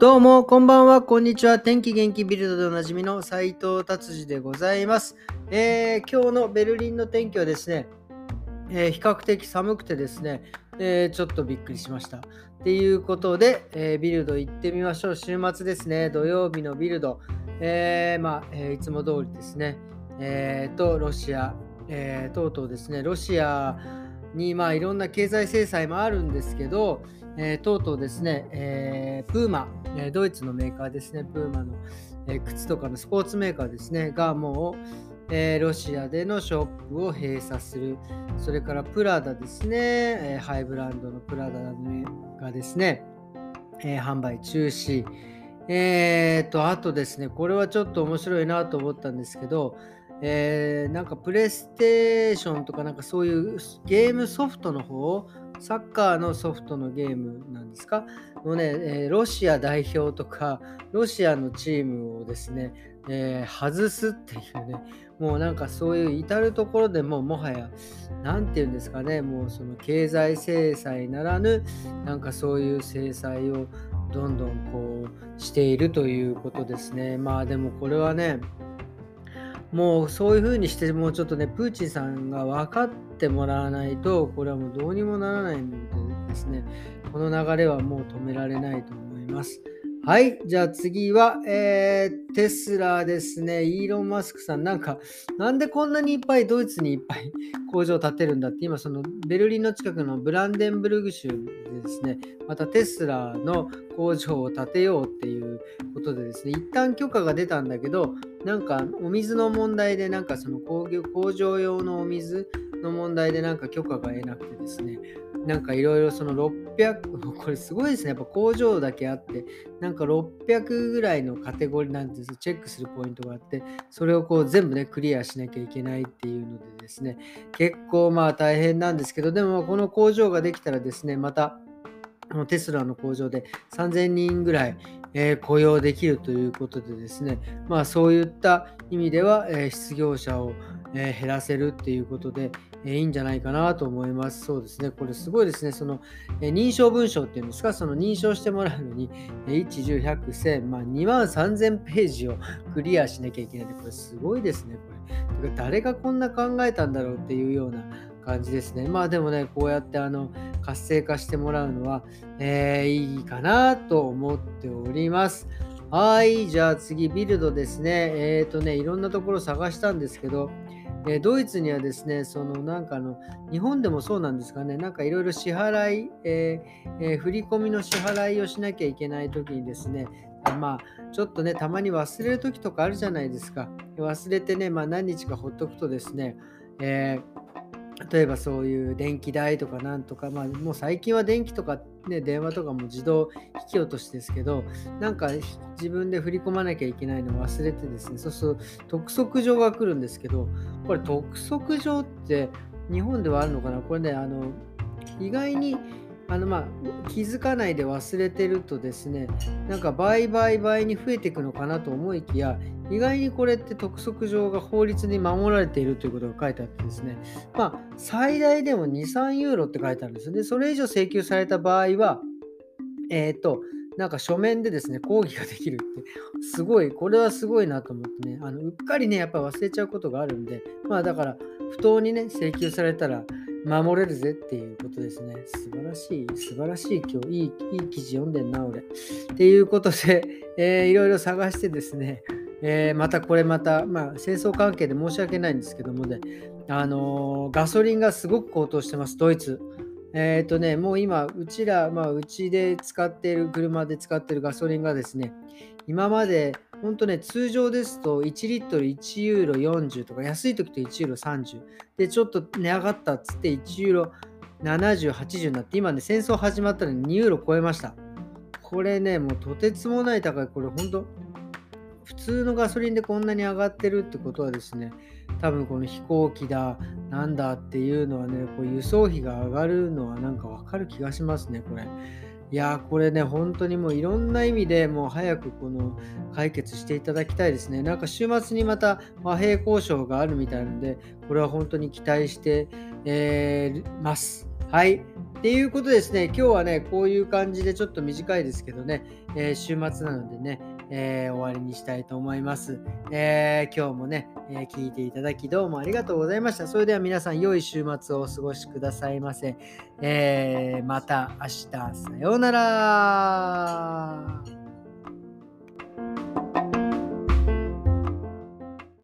どうも、こんばんは、こんにちは。天気元気ビルドでおなじみの斉藤達治でございます、えー、今日のベルリンの天気はですね、えー、比較的寒くてですね、えー、ちょっとびっくりしました。っていうことで、えビルド行ってみましょう。週末ですね、土曜日のビルド。えまあ、えいつも通りですね、えと、ロシア、えとうとうですね、ロシアに、まあ、いろんな経済制裁もあるんですけど、えー、とうとうですね、えー、プーマ、えー、ドイツのメーカーですね、プーマの、えー、靴とかのスポーツメーカーですね、がもう、えー、ロシアでのショップを閉鎖する。それからプラダですね、えー、ハイブランドのプラダがですね、えー、販売中止。えー、と、あとですね、これはちょっと面白いなと思ったんですけど、えー、なんかプレステーションとかなんかそういうゲームソフトの方サッカーのソフトのゲームなんですか？のね、えー、ロシア代表とか、ロシアのチームをですね、えー、外すっていうね、もうなんかそういう至るところでももはや、何て言うんですかね、もうその経済制裁ならぬ、なんかそういう制裁をどんどんこうしているということですね。まあでもこれはね、もうそういうふうにして、もうちょっとね、プーチンさんが分かってもらわないと、これはもうどうにもならないのでですね、この流れはもう止められないと思います。はい。じゃあ次は、えー、テスラですね。イーロン・マスクさん。なんか、なんでこんなにいっぱいドイツにいっぱい工場を建てるんだって、今、そのベルリンの近くのブランデンブルグ州でですね、またテスラの工場を建てようっていうことでですね、一旦許可が出たんだけど、なんかお水の問題で、なんかその工業工場用のお水の問題でなんか許可が得なくてですね、なんかいろいろその6 600、これすごいですね。やっぱ工場だけあって、なんか600ぐらいのカテゴリーなんです。チェックするポイントがあって、それをこう全部ね、クリアしなきゃいけないっていうのでですね、結構まあ大変なんですけど、でもこの工場ができたらですね、またテスラの工場で3000人ぐらい、えー、雇用できるということでですね、まあそういった意味では、えー、失業者を、え、減らせるっていうことで、えいいんじゃないかなと思います。そうですね。これすごいですね。その、え認証文章っていうんですか、その認証してもらうのに、え1、10、100、1000、まあ、2万3000ページをクリアしなきゃいけないこれすごいですね、これ。誰がこんな考えたんだろうっていうような感じですね。まあでもね、こうやってあの活性化してもらうのは、えー、いいかなと思っております。はい、じゃあ次、ビルドですね。えっ、ー、とね、いろんなところ探したんですけど、えドイツにはですね、そのなんかの、日本でもそうなんですかね、なんかいろいろ支払い、えーえー、振り込みの支払いをしなきゃいけないときにですね、まあ、ちょっとね、たまに忘れるときとかあるじゃないですか。忘れてね、まあ、何日かほっとくとですね、えー例えばそういう電気代とかなんとか、まあ、もう最近は電気とか、ね、電話とかも自動引き落としですけど、なんか自分で振り込まなきゃいけないのを忘れてですね、そうすると督促状が来るんですけど、これ督促状って日本ではあるのかな？これね、あの意外にあのまあ気づかないで忘れてるとですね、なんか倍倍倍に増えていくのかなと思いきや、意外にこれって督促状が法律に守られているということが書いてあってですね、まあ最大でも2、3ユーロって書いてあるんですよね。それ以上請求された場合は、えっ、ー、と、なんか書面でですね、抗議ができるって、すごい、これはすごいなと思ってね、あのうっかりね、やっぱ忘れちゃうことがあるんで、まあだから、不当にね、請求されたら、守れるぜっていうことですね。素晴らしい、素晴らしい今日、いいいい記事読んでんな、俺。っていうことで、えー、いろいろ探してですね、えー、またこれまた、まあ、戦争関係で申し訳ないんですけどもね、あのー、ガソリンがすごく高騰してます、ドイツ。えっ、ー、とね、もう今、うちら、まあ、うちで使っている、車で使っているガソリンがですね、今まで本当ね、通常ですと1リットル1ユーロ40とか、安い時と1ユーロ30。で、ちょっと値上がったっつって1ユーロ70、80になって、今ね、戦争始まったのに2ユーロ超えました。これね、もうとてつもない高い、これ本当、普通のガソリンでこんなに上がってるってことはですね、多分この飛行機だ、なんだっていうのはね、こう輸送費が上がるのはなんかわかる気がしますね、これ。いやー、これね、本当にもういろんな意味でもう早くこの解決していただきたいですね。なんか週末にまた和平交渉があるみたいなので、これは本当に期待して、えー、ます。はい。っていうことですね、今日はね、こういう感じでちょっと短いですけどね、えー、週末なのでね、えー、終わりにしたいと思います。えー、今日もね、え聞いていただきどうもありがとうございました。それでは皆さん、良い週末をお過ごしくださいませ。えまた明日、さようなら。